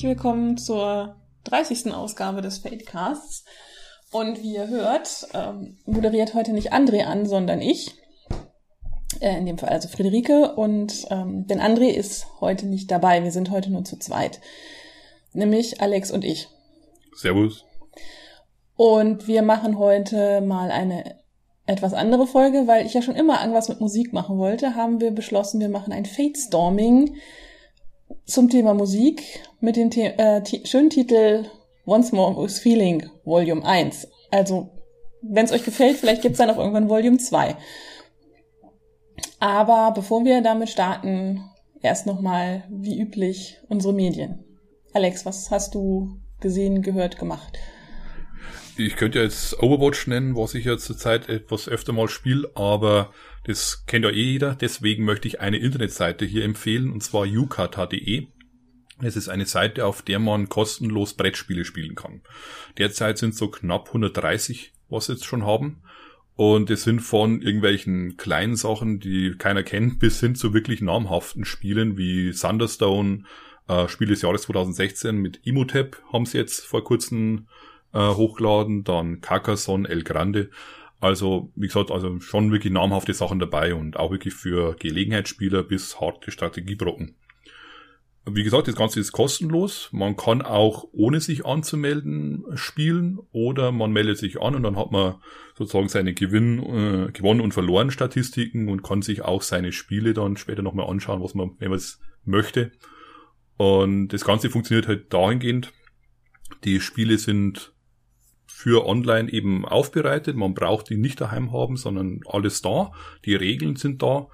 herzlich willkommen zur 30. Ausgabe des Fadecasts. Und wie ihr hört, ähm, moderiert heute nicht André an, sondern ich. Äh, in dem Fall also Friederike. Und ähm, denn André ist heute nicht dabei. Wir sind heute nur zu zweit. Nämlich Alex und ich. Servus. Und wir machen heute mal eine etwas andere Folge, weil ich ja schon immer irgendwas mit Musik machen wollte, haben wir beschlossen, wir machen ein Fate Storming zum Thema Musik mit dem The äh, schönen Titel Once More with Feeling Volume 1. Also, wenn es euch gefällt, vielleicht gibt's dann auch irgendwann Volume 2. Aber bevor wir damit starten, erst nochmal, wie üblich, unsere Medien. Alex, was hast du gesehen, gehört, gemacht? Ich könnte jetzt Overwatch nennen, was ich ja zurzeit etwas öfter mal spiele, aber das kennt ja eh jeder. Deswegen möchte ich eine Internetseite hier empfehlen, und zwar ukata.de. Es ist eine Seite, auf der man kostenlos Brettspiele spielen kann. Derzeit sind so knapp 130, was sie jetzt schon haben. Und es sind von irgendwelchen kleinen Sachen, die keiner kennt, bis hin zu wirklich namhaften Spielen wie Thunderstone, äh, Spiel des Jahres 2016 mit Imhotep haben sie jetzt vor kurzem äh, hochgeladen, dann Carcassonne, El Grande. Also, wie gesagt, also schon wirklich namhafte Sachen dabei und auch wirklich für Gelegenheitsspieler bis harte Strategiebrocken. Wie gesagt, das Ganze ist kostenlos. Man kann auch ohne sich anzumelden spielen oder man meldet sich an und dann hat man sozusagen seine Gewinn, äh, gewonnen und verloren Statistiken und kann sich auch seine Spiele dann später nochmal anschauen, was man, wenn man es möchte. Und das Ganze funktioniert halt dahingehend. Die Spiele sind für online eben aufbereitet. Man braucht die nicht daheim haben, sondern alles da. Die Regeln sind da.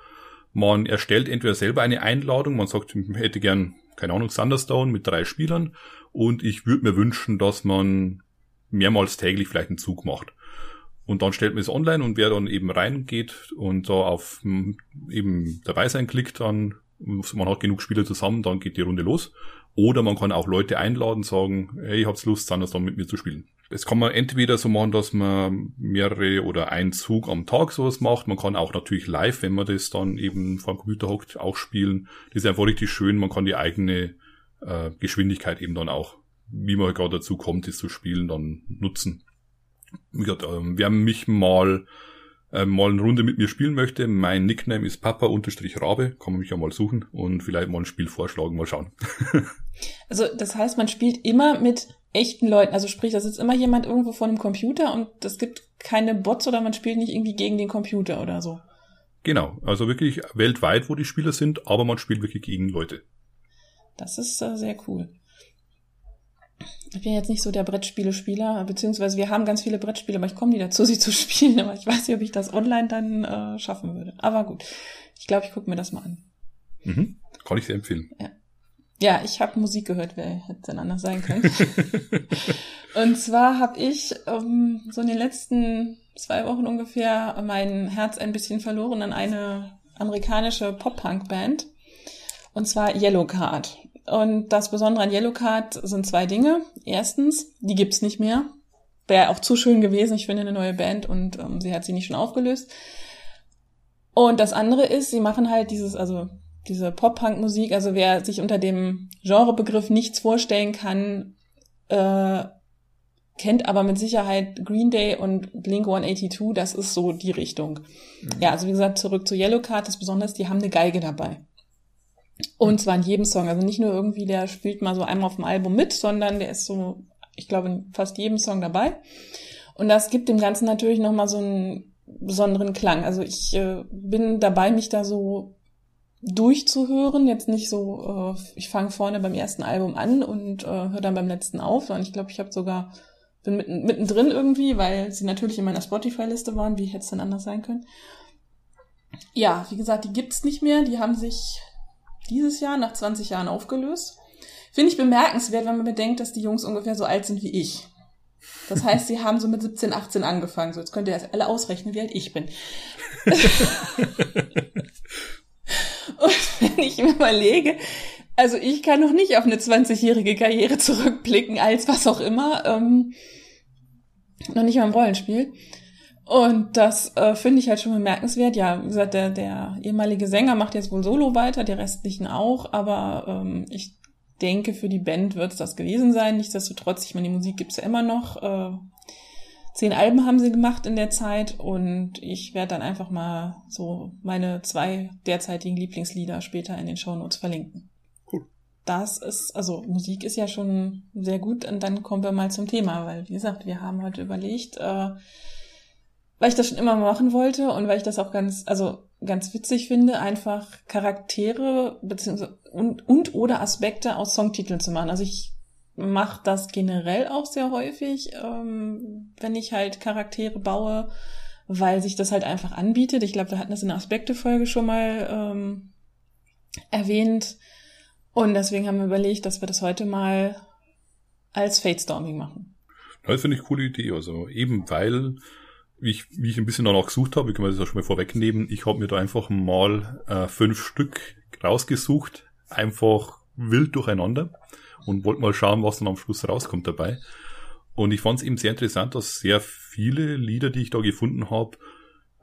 Man erstellt entweder selber eine Einladung, man sagt, ich hätte gern, keine Ahnung, Thunderstone mit drei Spielern und ich würde mir wünschen, dass man mehrmals täglich vielleicht einen Zug macht. Und dann stellt man es online und wer dann eben reingeht und da auf eben dabei sein klickt, dann man hat genug Spieler zusammen, dann geht die Runde los. Oder man kann auch Leute einladen, sagen, hey, ich hab's Lust, Thunderstorm mit mir zu spielen. Es kann man entweder so machen, dass man mehrere oder einen Zug am Tag sowas macht. Man kann auch natürlich live, wenn man das dann eben vor dem Computer hockt, auch spielen. Das ist einfach richtig schön. Man kann die eigene äh, Geschwindigkeit eben dann auch, wie man gerade dazu kommt, das zu spielen, dann nutzen. Wie gesagt, äh, wer mich mal äh, mal eine Runde mit mir spielen möchte, mein Nickname ist Papa-Rabe, kann man mich ja mal suchen und vielleicht mal ein Spiel vorschlagen, mal schauen. also das heißt, man spielt immer mit echten Leuten, also sprich, da sitzt immer jemand irgendwo vor einem Computer und es gibt keine Bots oder man spielt nicht irgendwie gegen den Computer oder so. Genau, also wirklich weltweit, wo die Spieler sind, aber man spielt wirklich gegen Leute. Das ist äh, sehr cool. Ich bin jetzt nicht so der Brettspiele-Spieler, beziehungsweise wir haben ganz viele Brettspiele, aber ich komme nie dazu, sie zu spielen, aber ich weiß nicht, ob ich das online dann äh, schaffen würde. Aber gut, ich glaube, ich gucke mir das mal an. Mhm. Kann ich sehr empfehlen. Ja. Ja, ich habe Musik gehört, wer hätte denn anders sein können. und zwar habe ich ähm, so in den letzten zwei Wochen ungefähr mein Herz ein bisschen verloren an eine amerikanische Pop-Punk-Band. Und zwar Yellow Card. Und das Besondere an Yellow Card sind zwei Dinge. Erstens, die gibt's nicht mehr. Wäre auch zu schön gewesen. Ich finde eine neue Band und ähm, sie hat sie nicht schon aufgelöst. Und das andere ist, sie machen halt dieses, also diese Pop-Punk-Musik, also wer sich unter dem Genrebegriff nichts vorstellen kann, äh, kennt aber mit Sicherheit Green Day und Blink 182, das ist so die Richtung. Mhm. Ja, also wie gesagt, zurück zu Yellow Card, das Besondere ist, die haben eine Geige dabei. Und zwar in jedem Song, also nicht nur irgendwie, der spielt mal so einmal auf dem Album mit, sondern der ist so, ich glaube, in fast jedem Song dabei. Und das gibt dem Ganzen natürlich nochmal so einen besonderen Klang. Also ich äh, bin dabei, mich da so durchzuhören. Jetzt nicht so, äh, ich fange vorne beim ersten Album an und äh, höre dann beim letzten auf, sondern ich glaube, ich habe sogar bin mitten, mittendrin irgendwie, weil sie natürlich in meiner Spotify-Liste waren. Wie hätte es denn anders sein können? Ja, wie gesagt, die gibt's nicht mehr. Die haben sich dieses Jahr nach 20 Jahren aufgelöst. Finde ich bemerkenswert, wenn man bedenkt, dass die Jungs ungefähr so alt sind wie ich. Das heißt, sie haben so mit 17, 18 angefangen. So, jetzt könnt ihr jetzt alle ausrechnen, wie alt ich bin. Und wenn ich mir überlege, also ich kann noch nicht auf eine 20-jährige Karriere zurückblicken, als was auch immer, ähm, noch nicht mal im Rollenspiel. Und das äh, finde ich halt schon bemerkenswert. Ja, wie gesagt, der, der ehemalige Sänger macht jetzt wohl Solo weiter, die restlichen auch, aber ähm, ich denke, für die Band wird es das gewesen sein. Nichtsdestotrotz, ich meine, die Musik gibt's ja immer noch. Äh, zehn Alben haben sie gemacht in der Zeit und ich werde dann einfach mal so meine zwei derzeitigen Lieblingslieder später in den Shownotes verlinken. Cool. Das ist, also Musik ist ja schon sehr gut und dann kommen wir mal zum Thema, weil wie gesagt, wir haben heute überlegt, äh, weil ich das schon immer machen wollte und weil ich das auch ganz, also ganz witzig finde, einfach Charaktere beziehungsweise und, und oder Aspekte aus Songtiteln zu machen. Also ich mache das generell auch sehr häufig, ähm, wenn ich halt Charaktere baue, weil sich das halt einfach anbietet. Ich glaube, wir hatten das in der Aspekte-Folge schon mal ähm, erwähnt. Und deswegen haben wir überlegt, dass wir das heute mal als Fate-Storming machen. Das finde ich eine coole Idee. Also eben weil, wie ich, wie ich ein bisschen danach gesucht habe, ich kann mir das auch schon mal vorwegnehmen, ich habe mir da einfach mal äh, fünf Stück rausgesucht, einfach wild durcheinander und wollte mal schauen, was dann am Schluss rauskommt dabei. Und ich fand es eben sehr interessant, dass sehr viele Lieder, die ich da gefunden habe,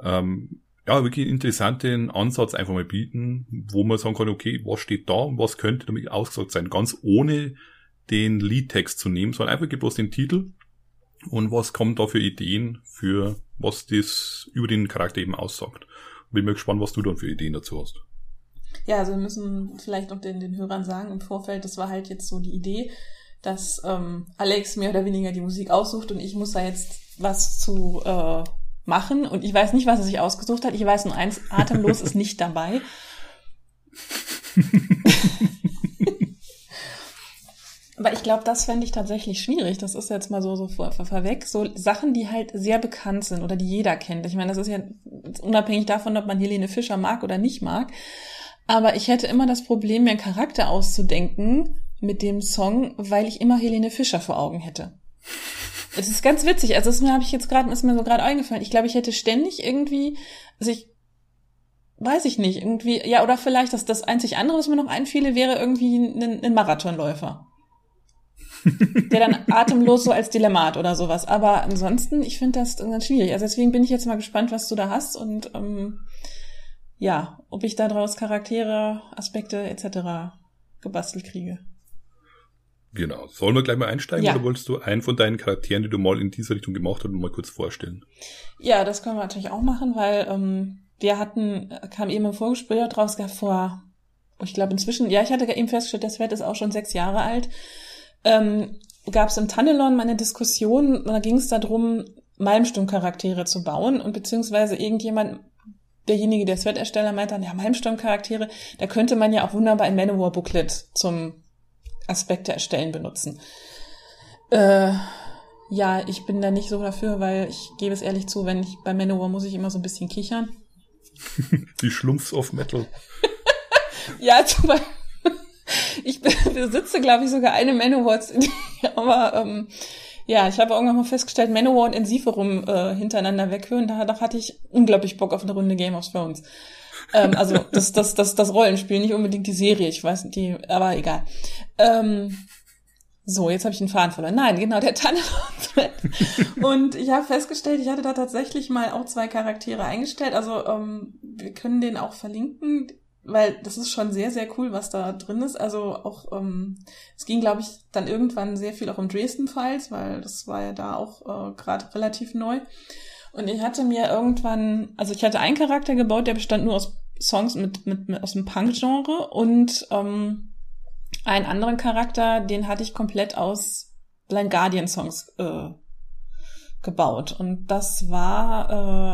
ähm, ja, wirklich einen interessanten Ansatz einfach mal bieten, wo man sagen kann, okay, was steht da und was könnte damit ausgesagt sein, ganz ohne den Liedtext zu nehmen, sondern einfach bloß den Titel und was kommt da für Ideen für was das über den Charakter eben aussagt. Bin mir gespannt, was du dann für Ideen dazu hast. Ja, also wir müssen vielleicht noch den, den Hörern sagen, im Vorfeld, das war halt jetzt so die Idee, dass ähm, Alex mehr oder weniger die Musik aussucht und ich muss da jetzt was zu äh, machen. Und ich weiß nicht, was er sich ausgesucht hat. Ich weiß nur eins, atemlos ist nicht dabei. Aber ich glaube, das fände ich tatsächlich schwierig. Das ist jetzt mal so, so vor, vor, vorweg. So Sachen, die halt sehr bekannt sind oder die jeder kennt. Ich meine, das ist ja unabhängig davon, ob man Helene Fischer mag oder nicht mag. Aber ich hätte immer das Problem, mir einen Charakter auszudenken mit dem Song, weil ich immer Helene Fischer vor Augen hätte. Es ist ganz witzig. Also das mir habe ich jetzt gerade ist mir so gerade eingefallen. Ich glaube, ich hätte ständig irgendwie, also ich weiß ich nicht, irgendwie ja oder vielleicht das das einzig andere, was mir noch einfiele, wäre irgendwie ein, ein Marathonläufer. Der dann atemlos so als Dilemmat oder sowas. Aber ansonsten, ich finde das ganz schwierig. Also deswegen bin ich jetzt mal gespannt, was du da hast und ähm, ja, ob ich daraus Charaktere, Aspekte etc. gebastelt kriege. Genau. Sollen wir gleich mal einsteigen ja. oder wolltest du einen von deinen Charakteren, die du mal in dieser Richtung gemacht hast, mal kurz vorstellen? Ja, das können wir natürlich auch machen, weil ähm, wir hatten, kam eben im Vorgespräch draus vor, ich glaube inzwischen, ja, ich hatte eben festgestellt, das Pferd ist auch schon sechs Jahre alt. Ähm, Gab es im Tannelon mal eine Diskussion, da ging es darum, Malmsturm-Charaktere zu bauen und beziehungsweise irgendjemand derjenige, der Thread-Ersteller meinte dann, ja, Malmsturm-Charaktere, da könnte man ja auch wunderbar ein Manowar-Booklet zum Aspekte erstellen benutzen. Äh, ja, ich bin da nicht so dafür, weil ich gebe es ehrlich zu, wenn ich bei Manowar muss ich immer so ein bisschen kichern. Die Schlumpfs of Metal. ja, zum Beispiel. Ich besitze, glaube ich, sogar eine Manowar, aber ähm, ja, ich habe irgendwann mal festgestellt, Manowar und Ensiferum äh, hintereinander weghören. Da, da hatte ich unglaublich Bock auf eine Runde Game of Thrones. ähm, also das, das, das, das Rollenspiel, nicht unbedingt die Serie, ich weiß nicht, die, aber egal. Ähm, so, jetzt habe ich den Faden verloren. Nein, genau, der Tunnel Und ich habe festgestellt, ich hatte da tatsächlich mal auch zwei Charaktere eingestellt. Also ähm, wir können den auch verlinken weil das ist schon sehr, sehr cool, was da drin ist. Also auch, ähm, es ging, glaube ich, dann irgendwann sehr viel auch um Dresden-Files, weil das war ja da auch äh, gerade relativ neu. Und ich hatte mir irgendwann, also ich hatte einen Charakter gebaut, der bestand nur aus Songs mit, mit, mit aus dem Punk-Genre und ähm, einen anderen Charakter, den hatte ich komplett aus Blind Guardian-Songs äh, gebaut. Und das war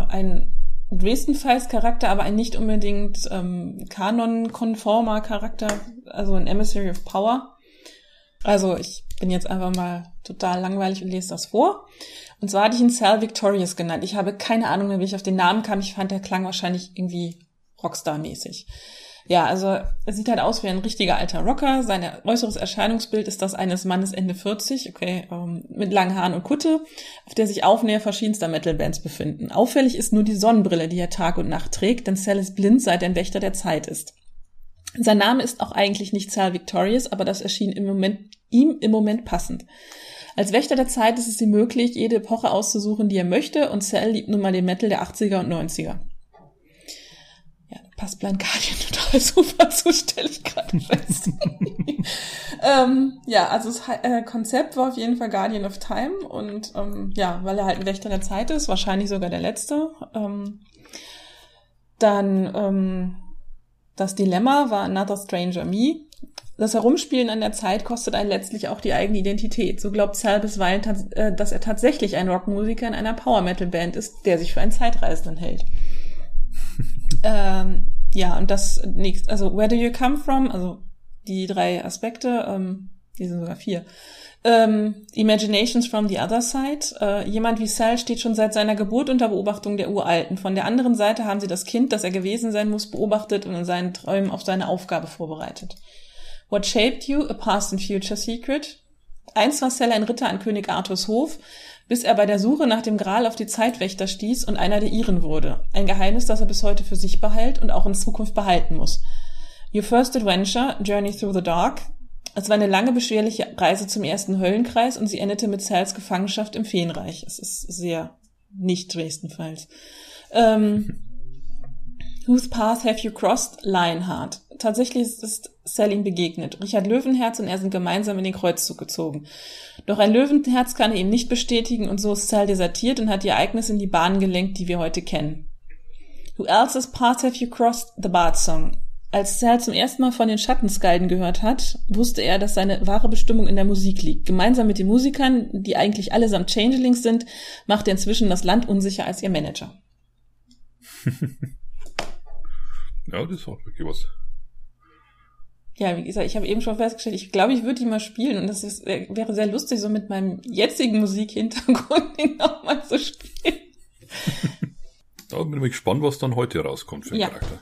äh, ein Dresden-Files-Charakter, aber ein nicht unbedingt ähm, Kanon-konformer Charakter, also ein Emissary of Power. Also ich bin jetzt einfach mal total langweilig und lese das vor. Und zwar hatte ich ihn Sal Victorious genannt. Ich habe keine Ahnung mehr, wie ich auf den Namen kam. Ich fand, der klang wahrscheinlich irgendwie Rockstar-mäßig. Ja, also er sieht halt aus wie ein richtiger alter Rocker. Sein äußeres Erscheinungsbild ist das eines Mannes Ende 40, okay, ähm, mit langen Haaren und Kutte, auf der sich Aufnäher verschiedenster Metal-Bands befinden. Auffällig ist nur die Sonnenbrille, die er Tag und Nacht trägt, denn Sal ist blind, seit er ein Wächter der Zeit ist. Sein Name ist auch eigentlich nicht Sal Victorious, aber das erschien im Moment, ihm im Moment passend. Als Wächter der Zeit ist es ihm möglich, jede Epoche auszusuchen, die er möchte, und Sal liebt nun mal den Metal der 80er und 90er. Passt Blind Guardian total super zu, stelle ich gerade fest. ähm, ja, also das äh, Konzept war auf jeden Fall Guardian of Time und ähm, ja, weil er halt ein Wächter der Zeit ist, wahrscheinlich sogar der letzte. Ähm, dann ähm, das Dilemma war Another Stranger Me. Das Herumspielen an der Zeit kostet einen letztlich auch die eigene Identität. So glaubt Sal bisweilen, äh, dass er tatsächlich ein Rockmusiker in einer Power-Metal-Band ist, der sich für einen Zeitreisenden hält. Ähm, ja, und das nächste, also Where do you come from? Also die drei Aspekte, ähm, die sind sogar vier. Ähm, Imaginations from the other side. Äh, jemand wie Sal steht schon seit seiner Geburt unter Beobachtung der Uralten. Von der anderen Seite haben sie das Kind, das er gewesen sein muss, beobachtet und in seinen Träumen auf seine Aufgabe vorbereitet. What shaped you? A past and future secret. Einst war Sal ein Ritter an König Arthurs Hof, bis er bei der Suche nach dem Gral auf die Zeitwächter stieß und einer der ihren wurde. Ein Geheimnis, das er bis heute für sich behält und auch in Zukunft behalten muss. Your first adventure, Journey Through the Dark. Es war eine lange, beschwerliche Reise zum ersten Höllenkreis und sie endete mit Sals Gefangenschaft im Feenreich. Es ist sehr nicht Dresden-Falls. Ähm, Whose path have you crossed? Lionheart. Tatsächlich ist Sal ihm begegnet. Richard Löwenherz und er sind gemeinsam in den Kreuzzug gezogen. Doch ein Löwenherz kann er ihm nicht bestätigen und so ist Sal desertiert und hat die Ereignisse in die Bahnen gelenkt, die wir heute kennen. Who else's path have you crossed? The Bard Song. Als Sal zum ersten Mal von den Schattenskalden gehört hat, wusste er, dass seine wahre Bestimmung in der Musik liegt. Gemeinsam mit den Musikern, die eigentlich allesamt Changelings sind, macht er inzwischen das Land unsicher als ihr Manager. ja, das auch wirklich was. Ja, wie gesagt, ich habe eben schon festgestellt, ich glaube, ich würde die mal spielen und das ist, wäre sehr lustig, so mit meinem jetzigen Musikhintergrund den nochmal zu spielen. da bin ich gespannt, was dann heute rauskommt für den ja. Charakter.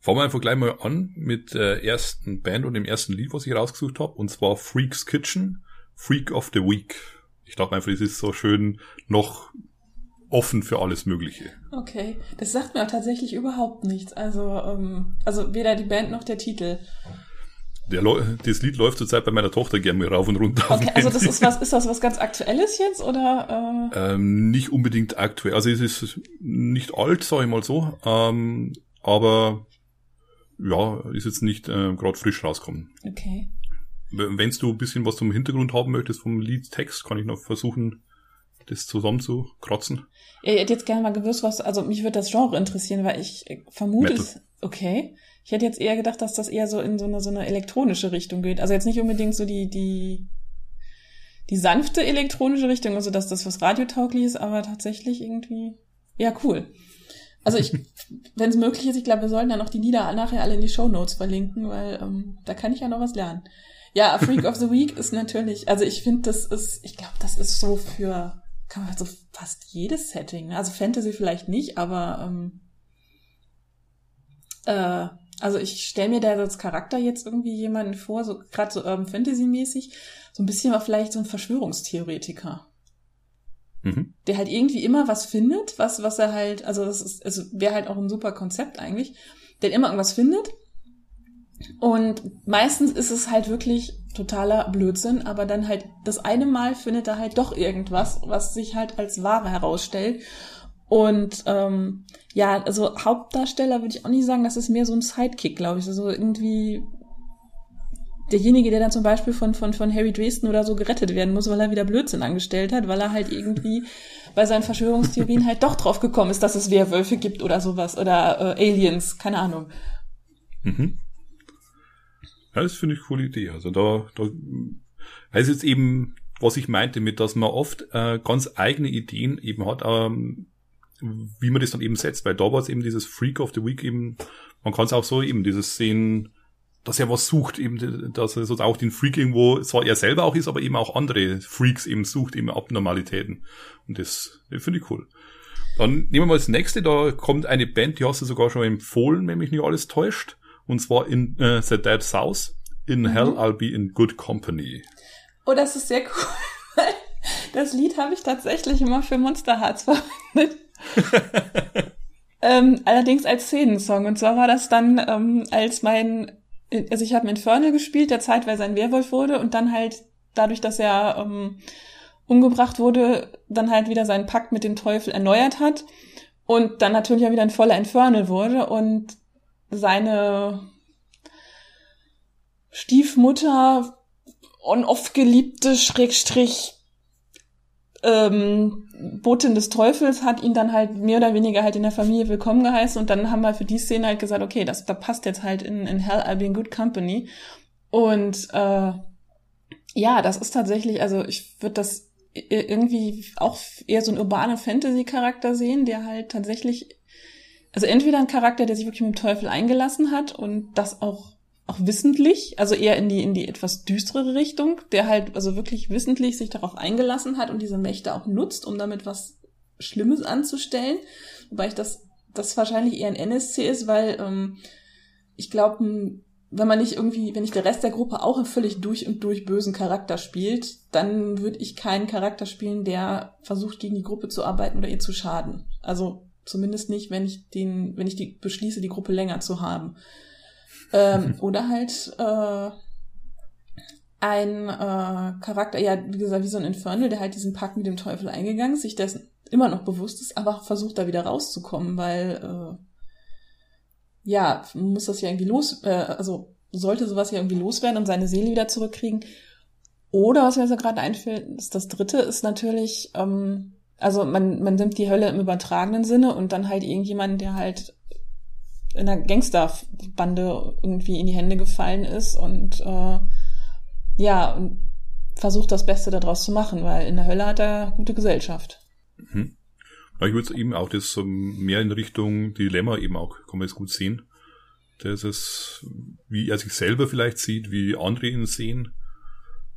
Fangen wir einfach gleich mal an mit der ersten Band und dem ersten Lied, was ich rausgesucht habe, und zwar Freak's Kitchen, Freak of the Week. Ich dachte einfach, es ist so schön noch offen für alles Mögliche. Okay, das sagt mir auch tatsächlich überhaupt nichts. Also, ähm, also weder die Band noch der Titel. Der, das Lied läuft zurzeit bei meiner Tochter gerne rauf und runter. Okay, also das ist was, ist das was ganz Aktuelles jetzt oder? Äh? Ähm, nicht unbedingt aktuell. Also es ist nicht alt, sage ich mal so, ähm, aber ja, ist jetzt nicht äh, gerade frisch rauskommen. Okay. Wenn du ein bisschen was zum Hintergrund haben möchtest vom Liedtext, kann ich noch versuchen, das zusammenzukrotzen. Ich hätte jetzt gerne mal gewusst, was, also mich würde das Genre interessieren, weil ich vermute es, okay. Ich hätte jetzt eher gedacht, dass das eher so in so eine, so eine elektronische Richtung geht. Also jetzt nicht unbedingt so die, die, die sanfte elektronische Richtung, also dass das was radiotauglich ist, aber tatsächlich irgendwie, ja, cool. Also ich, wenn es möglich ist, ich glaube, wir sollten dann auch die Lieder nachher alle in die Show Notes verlinken, weil ähm, da kann ich ja noch was lernen. Ja, Freak of the Week ist natürlich, also ich finde, das ist, ich glaube, das ist so für, kann man so fast jedes Setting, ne? also Fantasy vielleicht nicht, aber ähm, äh, also ich stelle mir da als Charakter jetzt irgendwie jemanden vor, so gerade so Urban Fantasy mäßig, so ein bisschen aber vielleicht so ein Verschwörungstheoretiker. Mhm. Der halt irgendwie immer was findet, was, was er halt, also das ist, also wäre halt auch ein super Konzept eigentlich, der immer irgendwas findet. Und meistens ist es halt wirklich totaler Blödsinn, aber dann halt das eine Mal findet er halt doch irgendwas, was sich halt als Ware herausstellt. Und ähm, ja, also Hauptdarsteller würde ich auch nicht sagen, das ist mehr so ein Sidekick, glaube ich. Also irgendwie derjenige, der dann zum Beispiel von, von, von Harry Dresden oder so gerettet werden muss, weil er wieder Blödsinn angestellt hat, weil er halt irgendwie bei seinen Verschwörungstheorien halt doch drauf gekommen ist, dass es Werwölfe gibt oder sowas oder äh, Aliens, keine Ahnung. Mhm. Ja, das finde ich eine coole Idee. Also da, da heißt jetzt eben, was ich meinte mit, dass man oft äh, ganz eigene Ideen eben hat, ähm, wie man das dann eben setzt, weil da war es eben dieses Freak of the Week eben, man kann es auch so eben dieses sehen, dass er was sucht, eben, dass er so auch den Freak irgendwo, zwar er selber auch ist, aber eben auch andere Freaks eben sucht, eben Abnormalitäten. Und das, das finde ich cool. Dann nehmen wir mal das nächste, da kommt eine Band, die hast du sogar schon empfohlen, wenn mich nicht alles täuscht. Und zwar in äh, The Dead South. In mhm. Hell I'll be in good company. Oh, das ist sehr cool. Das Lied habe ich tatsächlich immer für Monster Hearts verwendet. ähm, allerdings als Szenensong. Und zwar war das dann, ähm, als mein also ich habe Infernal gespielt, der zeitweise ein Werwolf wurde und dann halt dadurch, dass er ähm, umgebracht wurde, dann halt wieder seinen Pakt mit dem Teufel erneuert hat. und dann natürlich auch wieder ein voller Infernal wurde und seine Stiefmutter on-off geliebte Schrägstrich ähm, Botin des Teufels hat ihn dann halt mehr oder weniger halt in der Familie willkommen geheißen und dann haben wir für die Szene halt gesagt, okay, das da passt jetzt halt in, in Hell I'll be in Good Company. Und äh, ja, das ist tatsächlich, also ich würde das irgendwie auch eher so ein urbane Fantasy-Charakter sehen, der halt tatsächlich, also entweder ein Charakter, der sich wirklich mit dem Teufel eingelassen hat und das auch auch wissentlich, also eher in die in die etwas düstere Richtung, der halt also wirklich wissentlich sich darauf eingelassen hat und diese Mächte auch nutzt, um damit was Schlimmes anzustellen, wobei ich das das wahrscheinlich eher ein NSC ist, weil ähm, ich glaube wenn man nicht irgendwie, wenn nicht der Rest der Gruppe auch einen völlig durch und durch bösen Charakter spielt, dann würde ich keinen Charakter spielen, der versucht, gegen die Gruppe zu arbeiten oder ihr zu schaden. Also zumindest nicht, wenn ich den, wenn ich die beschließe, die Gruppe länger zu haben. Ähm. Oder halt äh, ein äh, Charakter, ja, wie gesagt, wie so ein Infernal, der halt diesen Pakt mit dem Teufel eingegangen ist, sich dessen immer noch bewusst ist, aber versucht da wieder rauszukommen, weil äh, ja, muss das ja irgendwie los, äh, also sollte sowas ja irgendwie loswerden und seine Seele wieder zurückkriegen. Oder was mir so gerade einfällt, ist das dritte, ist natürlich, ähm, also man, man nimmt die Hölle im übertragenen Sinne und dann halt irgendjemand, der halt in einer Gangsterbande irgendwie in die Hände gefallen ist und äh, ja, und versucht das Beste daraus zu machen, weil in der Hölle hat er gute Gesellschaft. Mhm. Ich würde eben auch das mehr in Richtung Dilemma eben auch, kann man es gut sehen. Das ist, wie er sich selber vielleicht sieht, wie andere ihn sehen,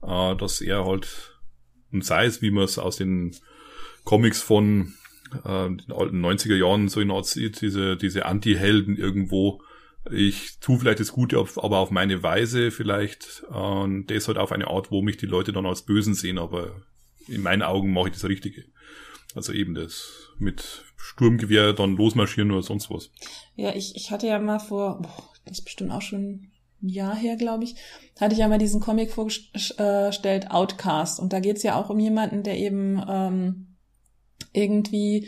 äh, dass er halt, und sei es, wie man es aus den Comics von äh, den alten 90er Jahren so in Art sieht, diese, diese Anti-Helden irgendwo, ich tue vielleicht das Gute, aber auf meine Weise vielleicht. Und das halt auf eine Art, wo mich die Leute dann als Bösen sehen, aber in meinen Augen mache ich das Richtige. Also eben das mit Sturmgewehr dann losmarschieren oder sonst was. Ja, ich, ich hatte ja mal vor, boah, das ist bestimmt auch schon ein Jahr her, glaube ich, hatte ich ja mal diesen Comic vorgestellt, Outcast. Und da geht's ja auch um jemanden, der eben ähm, irgendwie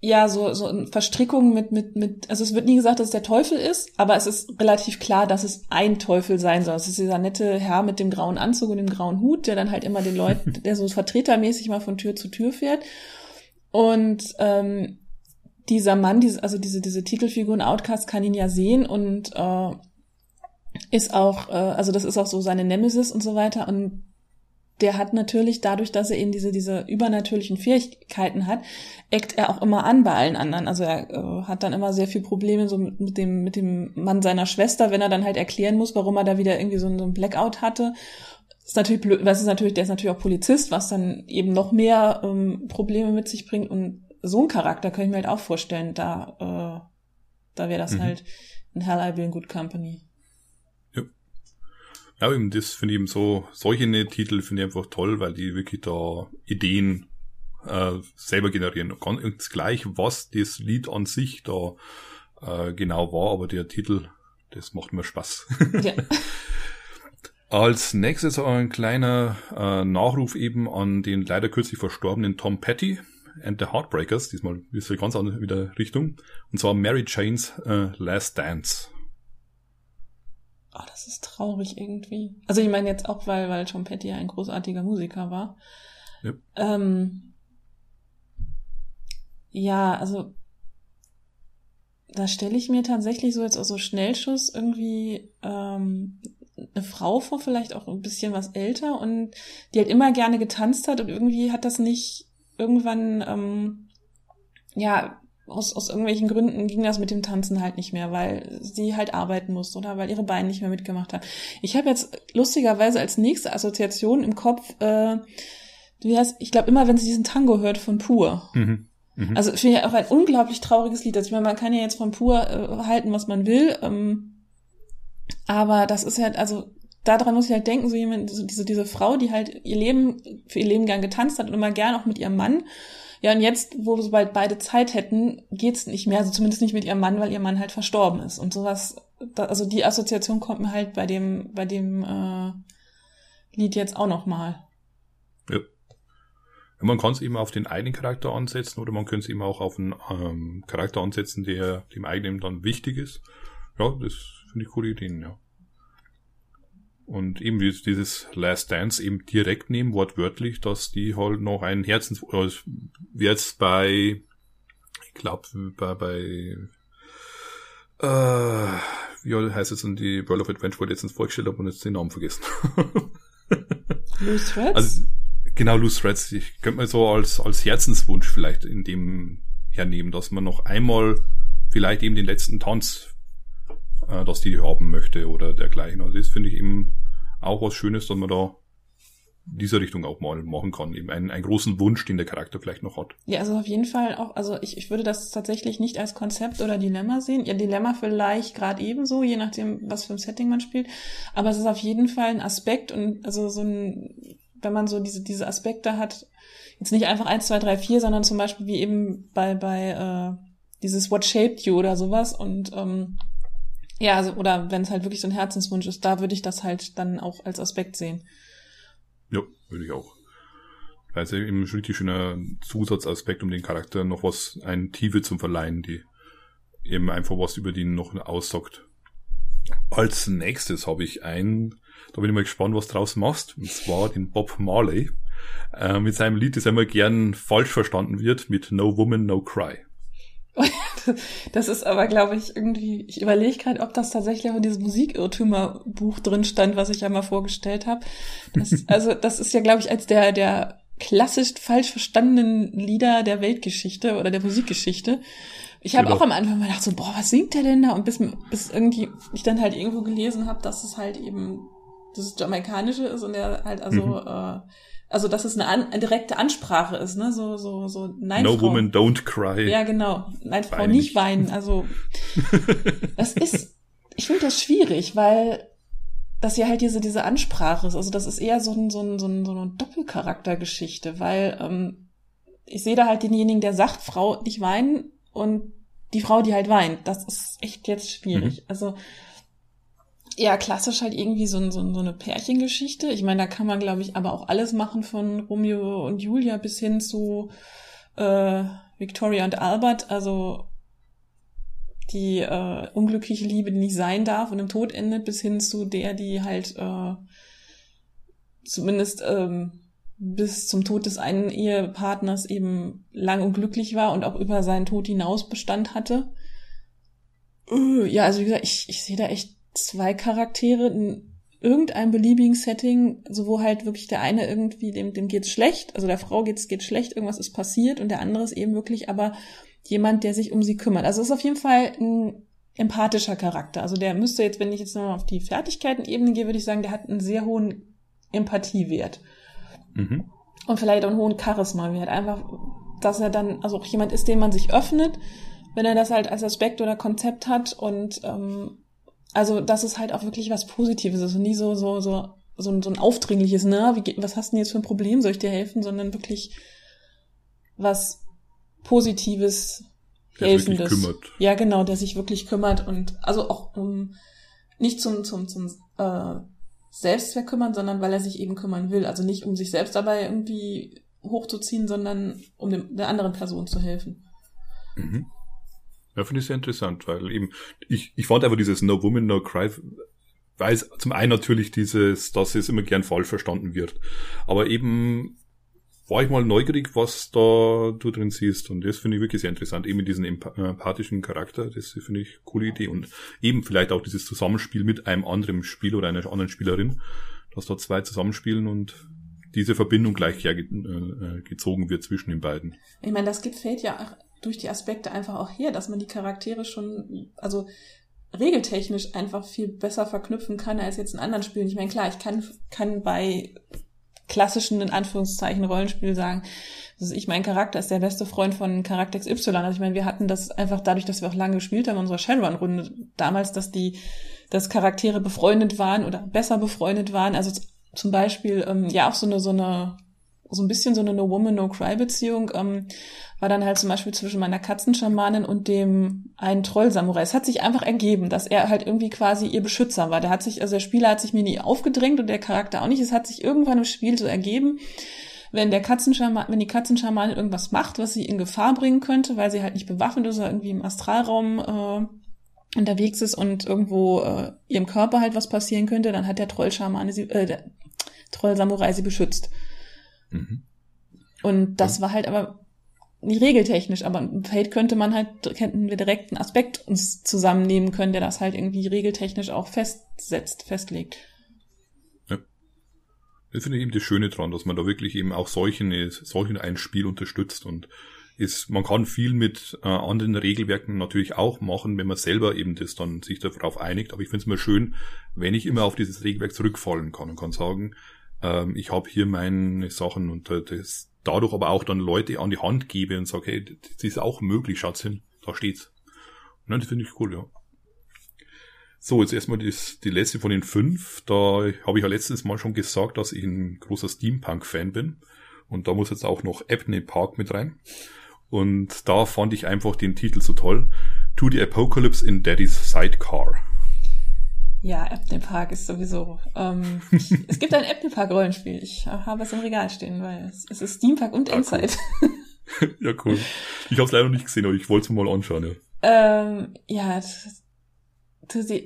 ja, so, so Verstrickungen mit, mit, mit, also es wird nie gesagt, dass es der Teufel ist, aber es ist relativ klar, dass es ein Teufel sein soll. Es ist dieser nette Herr mit dem grauen Anzug und dem grauen Hut, der dann halt immer den Leuten, der so vertretermäßig mal von Tür zu Tür fährt. Und ähm, dieser Mann, diese, also diese, diese Titelfigur in Outcast kann ihn ja sehen und äh, ist auch, äh, also das ist auch so seine Nemesis und so weiter. Und der hat natürlich dadurch, dass er eben diese, diese übernatürlichen Fähigkeiten hat, eckt er auch immer an bei allen anderen. Also er äh, hat dann immer sehr viel Probleme so mit, mit, dem, mit dem Mann seiner Schwester, wenn er dann halt erklären muss, warum er da wieder irgendwie so, so ein Blackout hatte. Ist natürlich blöd, was ist natürlich, der ist natürlich auch Polizist, was dann eben noch mehr ähm, Probleme mit sich bringt. Und so ein Charakter kann ich mir halt auch vorstellen, da, äh, da wäre das mhm. halt in Hell I Be in Good Company. Ja, eben das finde ich eben so, solche Titel finde ich einfach toll, weil die wirklich da Ideen äh, selber generieren. Ganz gleich, was das Lied an sich da äh, genau war, aber der Titel, das macht mir Spaß. Ja. Als nächstes ein kleiner äh, Nachruf eben an den leider kürzlich verstorbenen Tom Petty and the Heartbreakers, diesmal ist ganz andere wieder Richtung, und zwar Mary Jane's äh, Last Dance. Oh, das ist traurig irgendwie. Also ich meine jetzt auch, weil, weil Tom Petty ein großartiger Musiker war. Ja, ähm, ja also da stelle ich mir tatsächlich so jetzt auch so Schnellschuss irgendwie ähm, eine Frau vor, vielleicht auch ein bisschen was älter und die halt immer gerne getanzt hat und irgendwie hat das nicht irgendwann ähm, ja aus, aus irgendwelchen Gründen ging das mit dem Tanzen halt nicht mehr, weil sie halt arbeiten musste oder weil ihre Beine nicht mehr mitgemacht haben. Ich habe jetzt lustigerweise als nächste Assoziation im Kopf, äh, wie heißt, ich glaube immer, wenn sie diesen Tango hört von Pur. Mhm. Mhm. Also finde ich auch ein unglaublich trauriges Lied. Also ich meine, man kann ja jetzt von Pur äh, halten, was man will, ähm, aber das ist halt, also daran muss ich halt denken, so jemand, so diese, diese Frau, die halt ihr Leben, für ihr Leben gern getanzt hat und immer gern auch mit ihrem Mann ja, und jetzt, wo sobald beide Zeit hätten, geht's nicht mehr, also zumindest nicht mit ihrem Mann, weil ihr Mann halt verstorben ist. Und sowas, da, also die Assoziation kommt mir halt bei dem, bei dem äh, Lied jetzt auch noch mal. Ja. Man kann es eben auf den eigenen Charakter ansetzen oder man könnte es eben auch auf einen ähm, Charakter ansetzen, der dem eigenen dann wichtig ist. Ja, das finde ich coole Ideen, ja. Und eben dieses Last Dance eben direkt nehmen, wortwörtlich, dass die halt noch ein Herzens, wie jetzt bei, ich glaube, bei, bei, äh, wie heißt es denn die World of Adventure, wo ich letztens vorgestellt habe und jetzt den Namen vergessen. Loose Threads? Also, genau, Loose Threads. Ich könnte mir so als, als Herzenswunsch vielleicht in dem hernehmen, dass man noch einmal vielleicht eben den letzten Tanz äh, dass die haben möchte oder dergleichen. Also das finde ich eben auch was Schönes, dass man da dieser Richtung auch mal machen kann. Eben einen, einen großen Wunsch, den der Charakter vielleicht noch hat. Ja, also auf jeden Fall auch, also ich, ich würde das tatsächlich nicht als Konzept oder Dilemma sehen. Ja, Dilemma vielleicht gerade ebenso, je nachdem, was für ein Setting man spielt. Aber es ist auf jeden Fall ein Aspekt und also so ein, wenn man so diese, diese Aspekte hat, jetzt nicht einfach eins, zwei, drei, vier, sondern zum Beispiel wie eben bei, bei äh, dieses What Shaped You oder sowas und ähm, ja, also, oder wenn es halt wirklich so ein Herzenswunsch ist, da würde ich das halt dann auch als Aspekt sehen. Ja, würde ich auch. Also eben ein richtig schöner Zusatzaspekt, um den Charakter noch was, ein Tiefe zum Verleihen, die eben einfach was über den noch aussagt. Als nächstes habe ich einen, da bin ich mal gespannt, was draus machst, und zwar den Bob Marley, äh, mit seinem Lied, das einmal gern falsch verstanden wird, mit No Woman, No Cry. Das ist aber, glaube ich, irgendwie, ich überlege gerade, ob das tatsächlich auch in diesem Musikirrtümerbuch drin stand, was ich ja mal vorgestellt habe. also das ist ja, glaube ich, als der, der klassisch falsch verstandenen Lieder der Weltgeschichte oder der Musikgeschichte. Ich habe genau. auch am Anfang mal gedacht, so, boah, was singt der denn da? Und bis, bis irgendwie ich dann halt irgendwo gelesen habe, dass es halt eben das Jamaikanische ist und er halt also mhm. äh, also dass es eine, an, eine direkte Ansprache ist, ne? So, so, so, nein, No Frau. woman don't cry. Ja, genau. Nein, Frau Weine nicht weinen. Also das ist, ich finde das schwierig, weil das ja halt diese, diese Ansprache ist. Also das ist eher so, ein, so, ein, so, ein, so eine Doppelcharaktergeschichte, weil ähm, ich sehe da halt denjenigen, der sagt, Frau nicht weinen und die Frau, die halt weint. Das ist echt jetzt schwierig. Mhm. Also ja, klassisch halt irgendwie so, so, so eine Pärchengeschichte. Ich meine, da kann man, glaube ich, aber auch alles machen von Romeo und Julia bis hin zu äh, Victoria und Albert. Also die äh, unglückliche Liebe, die nicht sein darf und im Tod endet, bis hin zu der, die halt äh, zumindest ähm, bis zum Tod des einen Ehepartners eben lang und glücklich war und auch über seinen Tod hinaus Bestand hatte. Äh, ja, also wie gesagt, ich, ich sehe da echt zwei Charaktere in irgendeinem beliebigen Setting, so wo halt wirklich der eine irgendwie, dem, dem geht's schlecht, also der Frau geht's, geht's schlecht, irgendwas ist passiert und der andere ist eben wirklich aber jemand, der sich um sie kümmert. Also es ist auf jeden Fall ein empathischer Charakter. Also der müsste jetzt, wenn ich jetzt nochmal auf die Fertigkeiten-Ebene gehe, würde ich sagen, der hat einen sehr hohen Empathiewert. Mhm. Und vielleicht auch einen hohen Charisma-Wert. Einfach, dass er dann, also auch jemand ist, dem man sich öffnet, wenn er das halt als Aspekt oder Konzept hat und ähm, also, dass es halt auch wirklich was Positives ist und nie so, so, so, so, ein, so ein aufdringliches, ne, wie, was hast du denn jetzt für ein Problem, soll ich dir helfen, sondern wirklich was Positives, der Helfendes. Sich kümmert. Ja, genau, der sich wirklich kümmert und also auch um nicht zum, zum, zum äh, Selbstzweck kümmern, sondern weil er sich eben kümmern will. Also nicht um sich selbst dabei irgendwie hochzuziehen, sondern um dem, der anderen Person zu helfen. Mhm. Ja, finde ich sehr interessant, weil eben, ich, ich fand einfach dieses No Woman, No Cry, weil es zum einen natürlich dieses, dass es immer gern falsch verstanden wird. Aber eben war ich mal neugierig, was da du drin siehst. Und das finde ich wirklich sehr interessant. Eben mit diesem empathischen Charakter. Das finde ich coole Idee. Und eben vielleicht auch dieses Zusammenspiel mit einem anderen Spiel oder einer anderen Spielerin, dass da zwei zusammenspielen und diese Verbindung gleich hergezogen äh, wird zwischen den beiden. Ich meine, das Fate ja durch die Aspekte einfach auch her, dass man die Charaktere schon, also regeltechnisch einfach viel besser verknüpfen kann als jetzt in anderen Spielen. Ich meine, klar, ich kann, kann bei klassischen, in Anführungszeichen, Rollenspiel sagen, also ich, mein Charakter ist der beste Freund von Charakter XY. Also ich meine, wir hatten das einfach dadurch, dass wir auch lange gespielt haben, in unserer Shadowrun-Runde damals, dass die, dass Charaktere befreundet waren oder besser befreundet waren. Also zum Beispiel, ähm, ja, auch so eine, so eine, so ein bisschen so eine No Woman, No Cry Beziehung. Ähm, war dann halt zum Beispiel zwischen meiner Katzenschamanin und dem einen Trollsamurai. Es hat sich einfach ergeben, dass er halt irgendwie quasi ihr Beschützer war. Der hat sich, also der Spieler hat sich mir nie aufgedrängt und der Charakter auch nicht. Es hat sich irgendwann im Spiel so ergeben, wenn der Katzenscharman, wenn die Katzenschamanin irgendwas macht, was sie in Gefahr bringen könnte, weil sie halt nicht bewaffnet ist oder irgendwie im Astralraum äh, unterwegs ist und irgendwo äh, ihrem Körper halt was passieren könnte, dann hat der Trollschamane sie, äh, der Trollsamurai sie beschützt. Mhm. Und das war halt aber nicht regeltechnisch, aber Fate könnte man halt, hätten wir direkt einen Aspekt uns zusammennehmen können, der das halt irgendwie regeltechnisch auch festsetzt, festlegt. Ja. Das finde ich eben das Schöne dran, dass man da wirklich eben auch solchen, solchen ein Spiel unterstützt und ist, man kann viel mit äh, anderen Regelwerken natürlich auch machen, wenn man selber eben das dann sich darauf einigt. Aber ich finde es mal schön, wenn ich immer auf dieses Regelwerk zurückfallen kann und kann sagen, ähm, ich habe hier meine Sachen und äh, das dadurch aber auch dann Leute an die Hand gebe und sage, hey, das ist auch möglich, schaut's hin, da steht's. Und das finde ich cool, ja. So, jetzt erstmal das, die letzte von den fünf. Da habe ich ja letztes Mal schon gesagt, dass ich ein großer Steampunk-Fan bin. Und da muss jetzt auch noch Abney Park mit rein. Und da fand ich einfach den Titel so toll. To the Apocalypse in Daddy's Sidecar. Ja, Apney Park ist sowieso. Ähm, ich, es gibt ein Apney Park Rollenspiel. Ich habe es im Regal stehen, weil es, es ist Steampunk und ah, Endzeit. Cool. ja, cool. Ich habe es leider noch nicht gesehen, aber ich wollte es mal anschauen. Ja, ähm, ja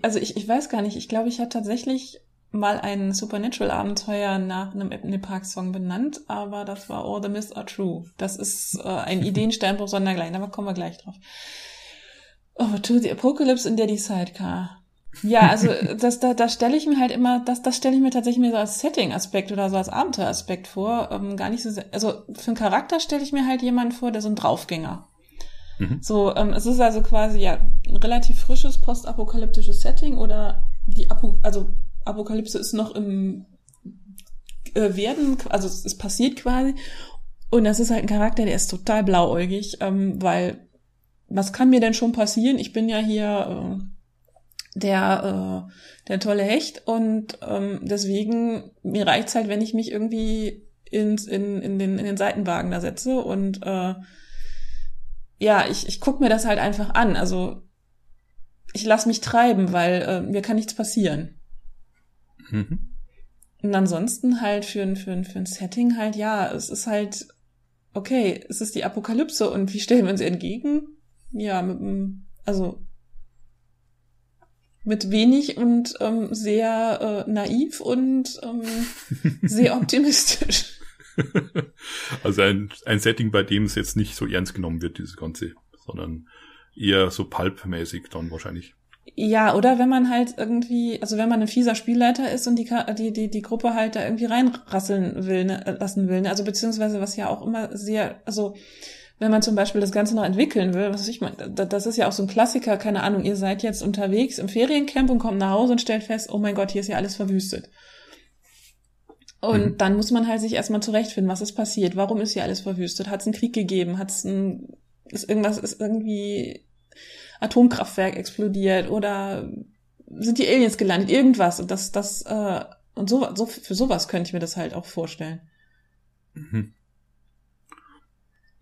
also ich, ich weiß gar nicht. Ich glaube, ich habe tatsächlich mal ein Supernatural-Abenteuer nach einem Apney Park-Song benannt, aber das war All the Myths Are True. Das ist äh, ein Ideensteinbruch sondergleich, aber kommen wir gleich drauf. Oh, To the Apocalypse in Daddy Sidecar. Ja, also das, da, da stelle ich mir halt immer, das, das stelle ich mir tatsächlich mir so als Setting-Aspekt oder so als Abenteuer-Aspekt vor. Ähm, gar nicht so sehr, also für einen Charakter stelle ich mir halt jemanden vor, der so ein Draufgänger. Mhm. So, ähm, es ist also quasi ja ein relativ frisches postapokalyptisches Setting oder die Apo, also Apokalypse ist noch im äh, Werden, also es, es passiert quasi. Und das ist halt ein Charakter, der ist total blauäugig, ähm, weil was kann mir denn schon passieren? Ich bin ja hier äh, der, äh, der tolle Hecht und ähm, deswegen, mir reicht's halt, wenn ich mich irgendwie ins, in, in, den, in den Seitenwagen da setze und äh, ja, ich, ich guck mir das halt einfach an. Also ich lass mich treiben, weil äh, mir kann nichts passieren. Mhm. Und ansonsten halt für ein, für, ein, für ein Setting halt, ja, es ist halt, okay, es ist die Apokalypse und wie stellen wir uns entgegen? Ja, mit also mit wenig und ähm, sehr äh, naiv und ähm, sehr optimistisch. Also ein, ein Setting, bei dem es jetzt nicht so ernst genommen wird, dieses Ganze, sondern eher so pulpmäßig dann wahrscheinlich. Ja, oder wenn man halt irgendwie, also wenn man ein fieser Spielleiter ist und die, die, die, die Gruppe halt da irgendwie reinrasseln will, ne, lassen will, ne? also beziehungsweise was ja auch immer sehr, also wenn man zum Beispiel das Ganze noch entwickeln will, was ich meine, das ist ja auch so ein Klassiker, keine Ahnung, ihr seid jetzt unterwegs im Feriencamp und kommt nach Hause und stellt fest, oh mein Gott, hier ist ja alles verwüstet. Und mhm. dann muss man halt sich erstmal zurechtfinden, was ist passiert, warum ist hier alles verwüstet, hat es einen Krieg gegeben, hat es ein, ist irgendwas, ist irgendwie Atomkraftwerk explodiert oder sind die Aliens gelandet, irgendwas und das, das, äh, und so, so, für sowas könnte ich mir das halt auch vorstellen. Mhm.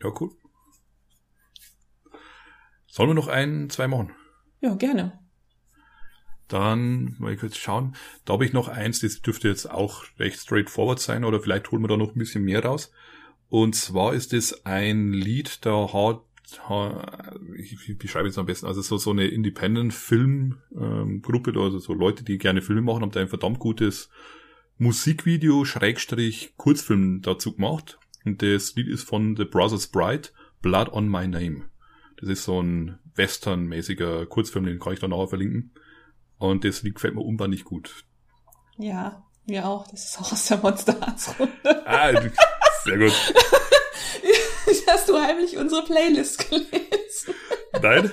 Ja, cool. Sollen wir noch ein, zwei machen? Ja, gerne. Dann mal kurz schauen. Da habe ich noch eins, das dürfte jetzt auch recht straightforward sein oder vielleicht holen wir da noch ein bisschen mehr raus. Und zwar ist es ein Lied, da hat, ich beschreibe es am besten, also so, so eine Independent-Film-Gruppe, also so Leute, die gerne Filme machen, haben da ein verdammt gutes Musikvideo, Schrägstrich, Kurzfilm dazu gemacht. Und das Lied ist von The Brothers Bride, Blood on My Name. Das ist so ein Western-mäßiger Kurzfilm, den kann ich dann nachher verlinken. Und das gefällt mir unbändig gut. Ja, mir auch. Das ist auch aus der Monster Hearts Runde. Ah, sehr gut. Hast du heimlich unsere Playlist gelesen? Nein.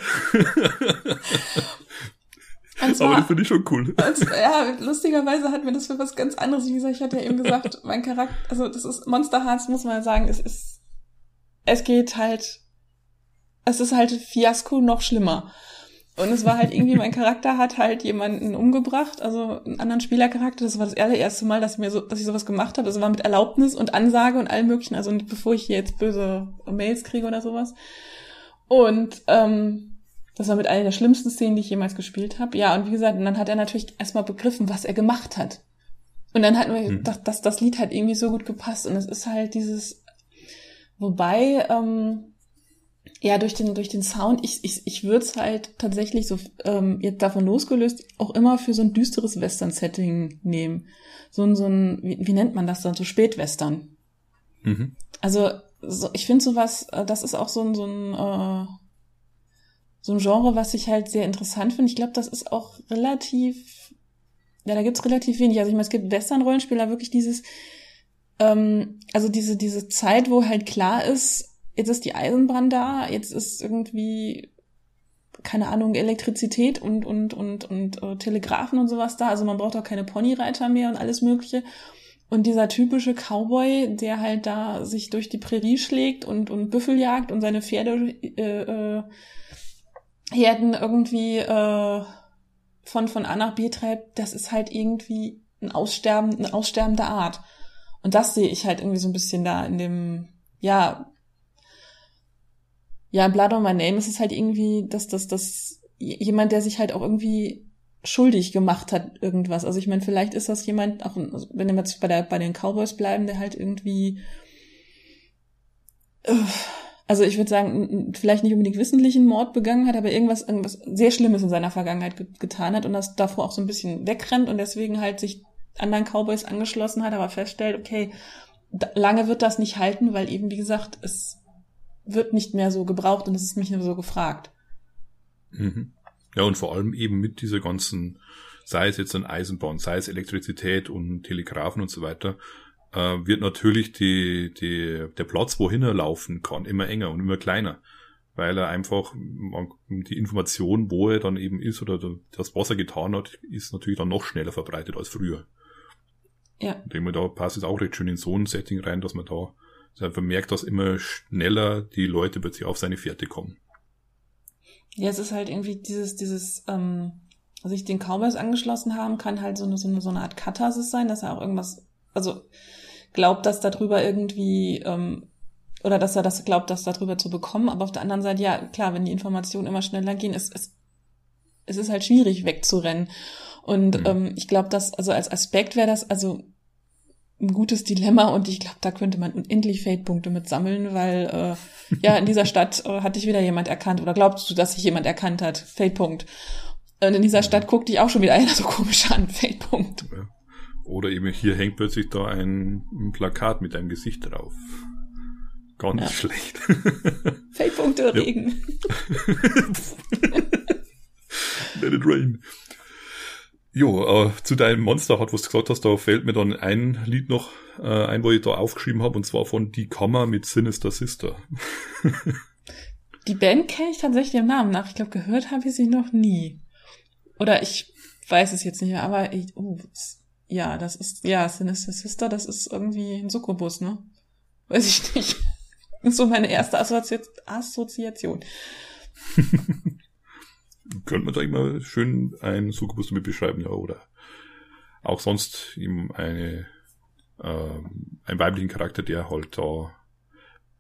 Zwar, Aber das finde ich schon cool. Als, ja, lustigerweise hat mir das für was ganz anderes. Wie gesagt, ich hatte ja eben gesagt, mein Charakter, also das ist Monster Hearts, muss man ja sagen, es ist, es geht halt es ist halt Fiasko noch schlimmer. Und es war halt irgendwie, mein Charakter hat halt jemanden umgebracht, also einen anderen Spielercharakter. Das war das allererste Mal, dass ich mir so, dass ich sowas gemacht habe. Das war mit Erlaubnis und Ansage und allem möglichen. Also nicht bevor ich hier jetzt böse Mails kriege oder sowas. Und ähm, das war mit einer der schlimmsten Szenen, die ich jemals gespielt habe. Ja, und wie gesagt, und dann hat er natürlich erstmal begriffen, was er gemacht hat. Und dann hat mir mhm. das, das, das Lied hat irgendwie so gut gepasst und es ist halt dieses, wobei, ähm, ja, durch den, durch den Sound, ich, ich, ich würde es halt tatsächlich so ähm, jetzt davon losgelöst auch immer für so ein düsteres Western-Setting nehmen. So ein, so ein, wie, wie nennt man das dann, so Spätwestern. Mhm. Also so, ich finde sowas, äh, das ist auch so ein, so ein, äh, so ein Genre, was ich halt sehr interessant finde. Ich glaube, das ist auch relativ, ja, da gibt's relativ wenig. Also ich meine, es gibt Western-Rollenspieler wirklich dieses, ähm, also diese, diese Zeit, wo halt klar ist, jetzt ist die Eisenbahn da, jetzt ist irgendwie, keine Ahnung, Elektrizität und, und, und, und äh, Telegrafen und sowas da. Also man braucht auch keine Ponyreiter mehr und alles Mögliche. Und dieser typische Cowboy, der halt da sich durch die Prärie schlägt und, und Büffel jagt und seine Pferde äh, äh, Herden irgendwie äh, von, von A nach B treibt, das ist halt irgendwie ein Aussterben, eine aussterbende Art. Und das sehe ich halt irgendwie so ein bisschen da in dem, ja, ja, Blood on My Name ist es halt irgendwie, dass das, das, jemand, der sich halt auch irgendwie schuldig gemacht hat, irgendwas. Also ich meine, vielleicht ist das jemand, auch also wenn wir jetzt bei, der, bei den Cowboys bleiben, der halt irgendwie, äh, also ich würde sagen, vielleicht nicht unbedingt wissentlichen Mord begangen hat, aber irgendwas, irgendwas sehr Schlimmes in seiner Vergangenheit ge getan hat und das davor auch so ein bisschen wegrennt und deswegen halt sich anderen Cowboys angeschlossen hat, aber feststellt, okay, lange wird das nicht halten, weil eben, wie gesagt, es wird nicht mehr so gebraucht und es ist nicht mehr so gefragt. Mhm. Ja, und vor allem eben mit dieser ganzen, sei es jetzt ein Eisenbahn, sei es Elektrizität und Telegrafen und so weiter, äh, wird natürlich die, die, der Platz, wohin er laufen kann, immer enger und immer kleiner. Weil er einfach die Information, wo er dann eben ist oder das, was er getan hat, ist natürlich dann noch schneller verbreitet als früher. Ja. Indem da passt es auch recht schön in so ein Setting rein, dass man da einfach merkt, dass immer schneller die Leute plötzlich auf seine Fährte kommen. Ja, es ist halt irgendwie dieses, dieses, ähm, sich den Cowboys angeschlossen haben, kann halt so eine, so eine, so eine Art Katharsis sein, dass er auch irgendwas, also glaubt, dass darüber irgendwie, ähm, oder dass er das glaubt, das darüber zu bekommen, aber auf der anderen Seite, ja, klar, wenn die Informationen immer schneller gehen, ist es, es ist halt schwierig wegzurennen. Und mhm. ähm, ich glaube, dass, also als Aspekt wäre das, also ein gutes Dilemma und ich glaube, da könnte man unendlich Fate-Punkte mit sammeln, weil äh, ja, in dieser Stadt äh, hat dich wieder jemand erkannt oder glaubst du, dass sich jemand erkannt hat? Fate-Punkt. Und in dieser Stadt guckt dich auch schon wieder einer so komisch an. Fate-Punkt. Oder eben hier hängt plötzlich da ein, ein Plakat mit deinem Gesicht drauf. Ganz ja. schlecht. Fate-Punkte Regen. Let it rain. Jo, äh, zu deinem Monster hat, was du gesagt hast, da fällt mir dann ein Lied noch äh, ein, wo ich da aufgeschrieben habe, und zwar von Die Kammer mit Sinister Sister. Die Band kenne ich tatsächlich im Namen nach. Ich glaube, gehört habe ich sie noch nie. Oder ich weiß es jetzt nicht mehr, aber ich, oh, ja, das ist, ja, Sinister Sister, das ist irgendwie ein Succubus, ne? Weiß ich nicht. so meine erste Assozi Assoziation. könnte man da immer schön ein Succubus damit beschreiben, ja, oder auch sonst eben eine, äh, einen weiblichen Charakter, der halt da,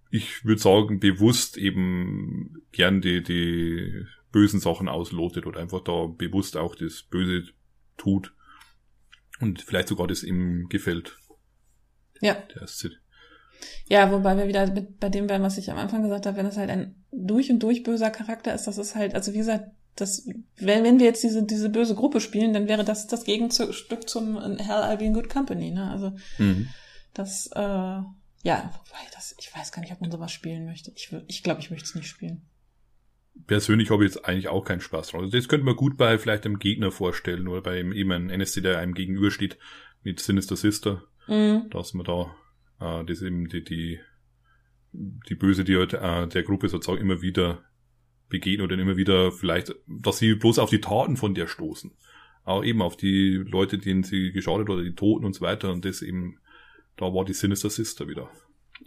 ich würde sagen, bewusst eben gern die, die bösen Sachen auslotet oder einfach da bewusst auch das Böse tut und vielleicht sogar das ihm gefällt. Ja. Der Ja, wobei wir wieder mit, bei dem wären, was ich am Anfang gesagt habe, wenn es halt ein durch und durch böser Charakter ist, das ist halt, also wie gesagt, das, wenn, wenn wir jetzt diese, diese böse Gruppe spielen, dann wäre das das Gegenstück zum Hell I'll Be in Good Company, ne? Also, mhm. das, äh, ja, wobei, das, ich weiß gar nicht, ob man sowas spielen möchte. Ich, ich glaube, ich möchte es nicht spielen. Persönlich habe ich jetzt eigentlich auch keinen Spaß dran. Also das könnte man gut bei vielleicht einem Gegner vorstellen oder bei eben einem NSC, der einem gegenübersteht mit Sinister Sister, mhm. dass man da äh, das eben die, die, die Böse, die halt, äh, der Gruppe sozusagen immer wieder begehen oder immer wieder vielleicht, dass sie bloß auf die Taten von der stoßen. Aber eben auf die Leute, denen sie geschadet oder die Toten und so weiter. Und das eben, da war die Sinister Sister wieder.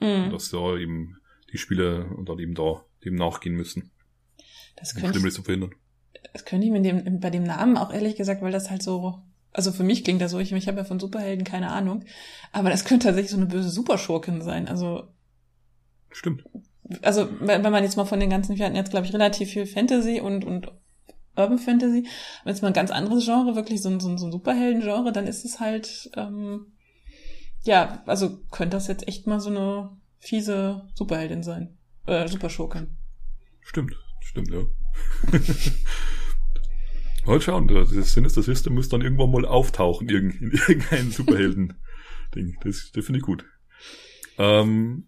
Mhm. Dass da eben die Spieler und dann eben da dem nachgehen müssen. Das könnte, um zu verhindern. Das könnte ich mir dem, bei dem Namen auch ehrlich gesagt, weil das halt so, also für mich klingt das so, ich, ich habe ja von Superhelden keine Ahnung, aber das könnte tatsächlich so eine böse Superschurkin sein. Also Stimmt also wenn man jetzt mal von den ganzen, wir hatten jetzt, glaube ich, relativ viel Fantasy und, und Urban Fantasy. Wenn es mal ein ganz anderes Genre, wirklich so ein, so ein, so ein Superhelden-Genre, dann ist es halt, ähm, ja, also könnte das jetzt echt mal so eine fiese Superheldin sein. Äh, Superschurkin. Stimmt, stimmt, ja. Mal schauen, das Sinister System muss dann irgendwann mal auftauchen in irgendein Superhelden-Ding. Das, das finde ich gut. Ähm,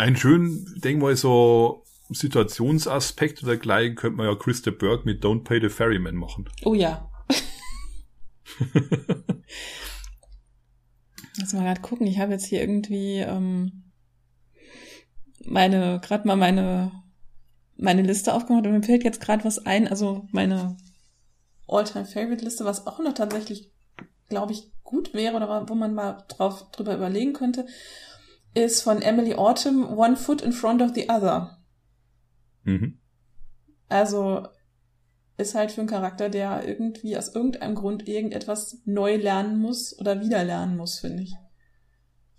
ein schön, denk mal, so Situationsaspekt oder gleich könnte man ja Christa Burke mit Don't Pay the Ferryman machen. Oh ja. Lass mal gerade gucken. Ich habe jetzt hier irgendwie ähm, meine, gerade mal meine meine Liste aufgemacht und mir fällt jetzt gerade was ein. Also meine All-Time-Favorite-Liste, was auch noch tatsächlich, glaube ich, gut wäre oder wo man mal drauf drüber überlegen könnte, ist von Emily Autumn One Foot in Front of the Other. Mhm. Also ist halt für einen Charakter, der irgendwie aus irgendeinem Grund irgendetwas neu lernen muss oder wieder lernen muss, finde ich.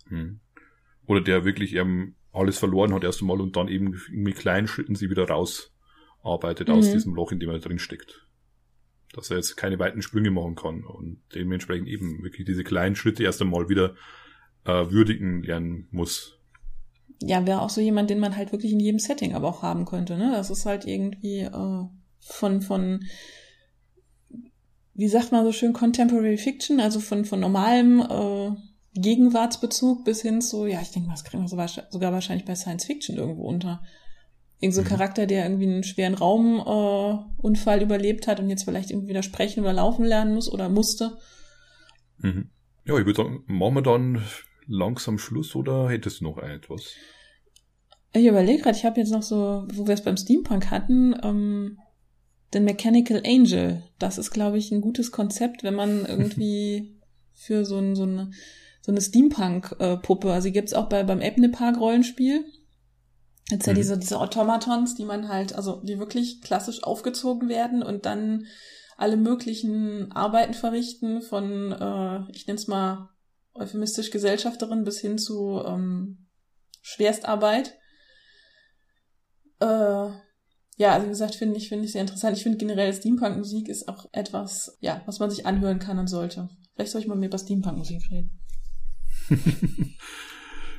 Mhm. Oder der wirklich ähm, alles verloren hat erst einmal und dann eben mit kleinen Schritten sie wieder rausarbeitet mhm. aus diesem Loch, in dem er drin steckt. Dass er jetzt keine weiten Sprünge machen kann und dementsprechend eben wirklich diese kleinen Schritte erst einmal wieder äh, würdigen lernen muss. Ja, wäre auch so jemand, den man halt wirklich in jedem Setting aber auch haben könnte, ne? Das ist halt irgendwie äh, von, von, wie sagt man so schön, Contemporary Fiction, also von, von normalem äh, Gegenwartsbezug bis hin zu, ja, ich denke mal, das kriegen wir sogar wahrscheinlich bei Science Fiction irgendwo unter. Irgend so ein mhm. Charakter, der irgendwie einen schweren Raumunfall äh, überlebt hat und jetzt vielleicht irgendwie wieder sprechen oder laufen lernen muss oder musste. Mhm. Ja, ich würde sagen, dann langsam Schluss oder hättest du noch etwas? Ich überlege gerade, ich habe jetzt noch so, wo wir es beim Steampunk hatten, ähm, den Mechanical Angel. Das ist, glaube ich, ein gutes Konzept, wenn man irgendwie für so, ein, so eine so eine Steampunk-Puppe. Also die gibt's auch bei, beim Ebne Park Rollenspiel. Jetzt ja mhm. diese, diese Automatons, die man halt, also die wirklich klassisch aufgezogen werden und dann alle möglichen Arbeiten verrichten, von, äh, ich nenne es mal euphemistisch Gesellschafterin bis hin zu ähm, Schwerstarbeit. Äh, ja, also wie gesagt, finde ich, finde ich sehr interessant. Ich finde generell Steampunk-Musik ist auch etwas, ja, was man sich anhören kann und sollte. Vielleicht soll ich mal mehr über Steampunk-Musik reden.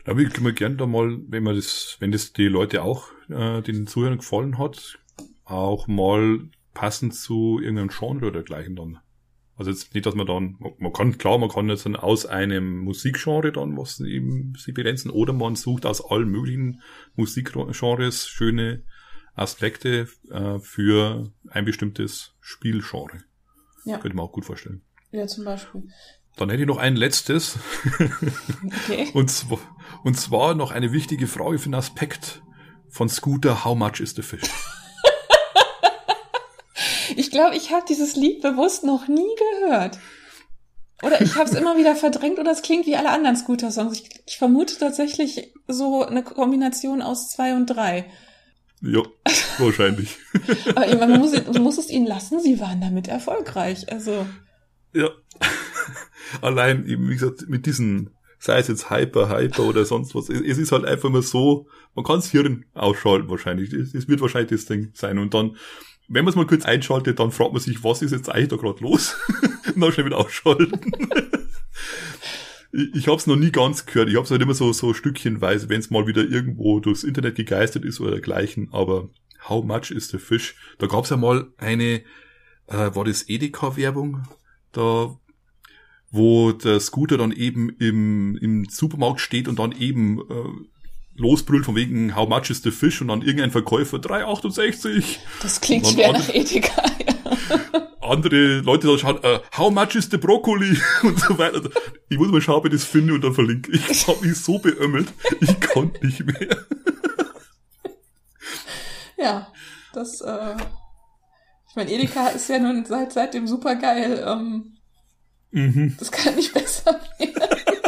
da ich mir gerne da mal, wenn man das, wenn das die Leute auch, äh, den Zuhörern gefallen hat, auch mal passend zu irgendeinem Genre oder dergleichen dann. Also jetzt nicht, dass man dann, man kann, klar, man kann jetzt dann aus einem Musikgenre dann was eben sie begrenzen, oder man sucht aus allen möglichen Musikgenres schöne Aspekte äh, für ein bestimmtes Spielgenre. Ja. Könnte man auch gut vorstellen. Ja, zum Beispiel. Dann hätte ich noch ein letztes. Okay. und, zwar, und zwar noch eine wichtige Frage für den Aspekt von Scooter, How much is the fish? Ich glaube, ich habe dieses Lied bewusst noch nie gehört. Oder ich habe es immer wieder verdrängt oder es klingt wie alle anderen Scooter-Songs. Ich, ich, vermute tatsächlich so eine Kombination aus zwei und drei. Ja, wahrscheinlich. Aber man muss, man muss es ihnen lassen, sie waren damit erfolgreich. Also. Ja. Allein eben, wie gesagt, mit diesen, sei es jetzt Hyper, Hyper oder sonst was, es ist halt einfach mal so, man kann das Hirn ausschalten wahrscheinlich. Es wird wahrscheinlich das Ding sein. Und dann, wenn man es mal kurz einschaltet, dann fragt man sich, was ist jetzt eigentlich da gerade los? Und dann schnell wieder ausschalten. ich habe es noch nie ganz gehört. Ich habe es halt immer so, so stückchenweise, wenn es mal wieder irgendwo durchs Internet gegeistert ist oder dergleichen. Aber How much is the fish? Da gab es ja mal eine, äh, war das Edeka-Werbung? Da wo der Scooter dann eben im, im Supermarkt steht und dann eben äh, losbrüllt von wegen How much is the fish und dann irgendein Verkäufer 3,68. Das klingt schwer nach Edeka, ja. Andere Leute da schauen, uh, How much is the Brokkoli und so weiter. Ich muss mal schauen, ob ich das finde und dann verlinke. Ich hab mich so beömmelt, ich konnte nicht mehr. ja, das, äh, ich meine, Edeka ist ja nun seit, seit dem supergeil ähm, Mhm. Das kann nicht besser werden.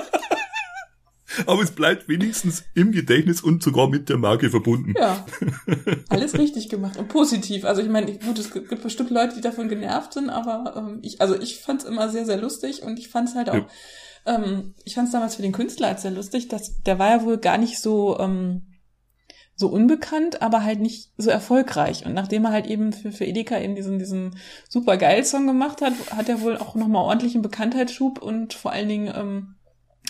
Aber es bleibt wenigstens im Gedächtnis und sogar mit der Marke verbunden. Ja. Alles richtig gemacht und positiv. Also ich meine, gut, es gibt bestimmt Leute, die davon genervt sind, aber ähm, ich, also ich fand es immer sehr, sehr lustig und ich fand es halt auch, ja. ähm, ich fand es damals für den Künstler als sehr lustig, dass der war ja wohl gar nicht so ähm, so unbekannt, aber halt nicht so erfolgreich. Und nachdem er halt eben für, für Edeka eben diesen, diesen super geil Song gemacht hat, hat er wohl auch nochmal ordentlichen Bekanntheitsschub und vor allen Dingen ähm,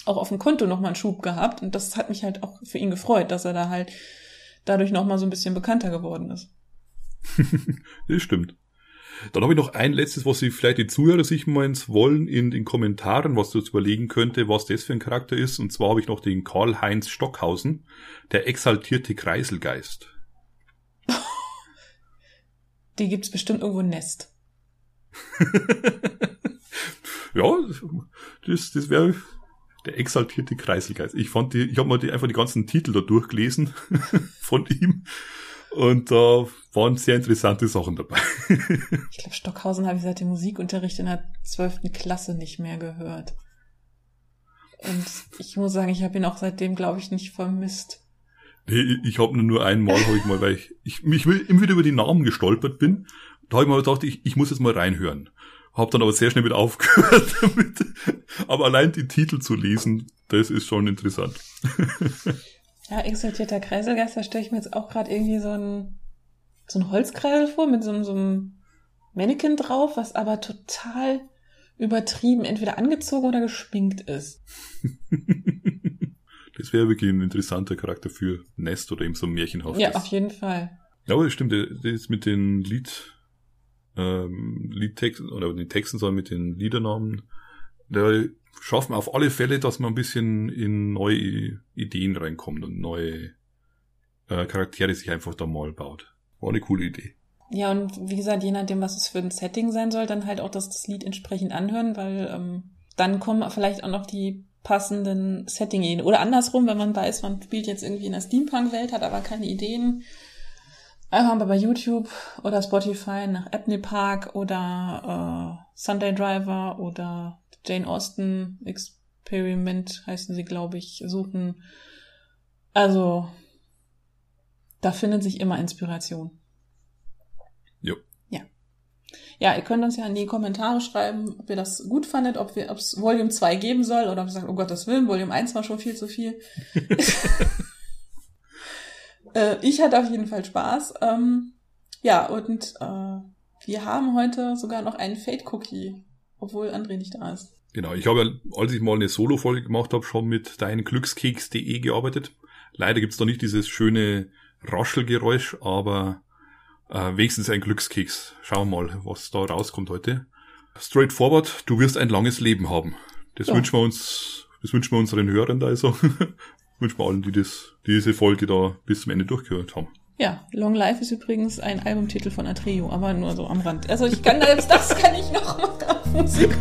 auch auf dem Konto nochmal einen Schub gehabt. Und das hat mich halt auch für ihn gefreut, dass er da halt dadurch nochmal so ein bisschen bekannter geworden ist. das stimmt. Dann habe ich noch ein letztes, was Sie vielleicht die Zuhörer sich meins wollen in den Kommentaren, was du jetzt überlegen könnte, was das für ein Charakter ist. Und zwar habe ich noch den Karl-Heinz Stockhausen, der exaltierte Kreiselgeist. Die gibt's bestimmt irgendwo ein Nest. ja, das, das wäre der exaltierte Kreiselgeist. Ich fand die, ich habe mal die, einfach die ganzen Titel da durchgelesen von ihm und da äh, waren sehr interessante Sachen dabei. ich glaube, Stockhausen habe ich seit dem Musikunterricht in der zwölften Klasse nicht mehr gehört. Und ich muss sagen, ich habe ihn auch seitdem, glaube ich, nicht vermisst. Nee, ich habe nur einmal, hab ich mal, weil ich, ich mich immer wieder über die Namen gestolpert bin. Da habe ich mal gedacht, ich, ich muss jetzt mal reinhören. Hab dann aber sehr schnell wieder aufgehört damit. Aber allein die Titel zu lesen, das ist schon interessant. Ja, exaltierter Kreiselgeist, da stelle ich mir jetzt auch gerade irgendwie so ein, so ein Holzkreisel vor mit so, so einem Mannequin drauf, was aber total übertrieben entweder angezogen oder geschminkt ist. das wäre wirklich ein interessanter Charakter für Nest oder eben so ein Märchenhaft. Ja, auf jeden Fall. Ja, aber das stimmt, das ist mit den Lied, ähm, Liedtexten oder den Texten, sondern mit den Liedernamen, der schaffen wir auf alle Fälle, dass man ein bisschen in neue Ideen reinkommt und neue äh, Charaktere sich einfach da mal baut. War eine coole Idee. Ja, und wie gesagt, je nachdem, was es für ein Setting sein soll, dann halt auch das, das Lied entsprechend anhören, weil ähm, dann kommen vielleicht auch noch die passenden Setting Oder andersrum, wenn man weiß, man spielt jetzt irgendwie in der Steampunk-Welt, hat aber keine Ideen. Einfach mal bei YouTube oder Spotify nach Apney Park oder äh, Sunday Driver oder Jane Austen Experiment heißen sie, glaube ich, suchen. Also, da findet sich immer Inspiration. Jo. Ja. Ja, ihr könnt uns ja in die Kommentare schreiben, ob ihr das gut fandet, ob wir, ob es Volume 2 geben soll oder ob ihr sagt, oh Gottes Willen, Volume 1 war schon viel zu viel. äh, ich hatte auf jeden Fall Spaß. Ähm, ja, und äh, wir haben heute sogar noch einen Fade-Cookie, obwohl André nicht da ist. Genau, ich habe, als ich mal eine Solo-Folge gemacht habe, schon mit deinglückskeks.de gearbeitet. Leider gibt's da nicht dieses schöne Raschelgeräusch, aber äh, wenigstens ein Glückskeks. Schauen wir mal, was da rauskommt heute. Straightforward, du wirst ein langes Leben haben. Das ja. wünschen wir uns, das wünschen wir unseren Hörern da also. wünschen wir allen, die das, die diese Folge da bis zum Ende durchgehört haben. Ja, Long Life ist übrigens ein Albumtitel von Atreo, aber nur so am Rand. Also ich kann selbst das kann ich noch mal auf Musik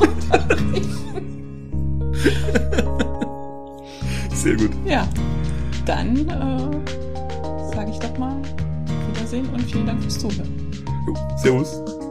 Sehr gut. Ja, dann äh, sage ich doch mal Wiedersehen und vielen Dank fürs Zuhören. Jo, servus.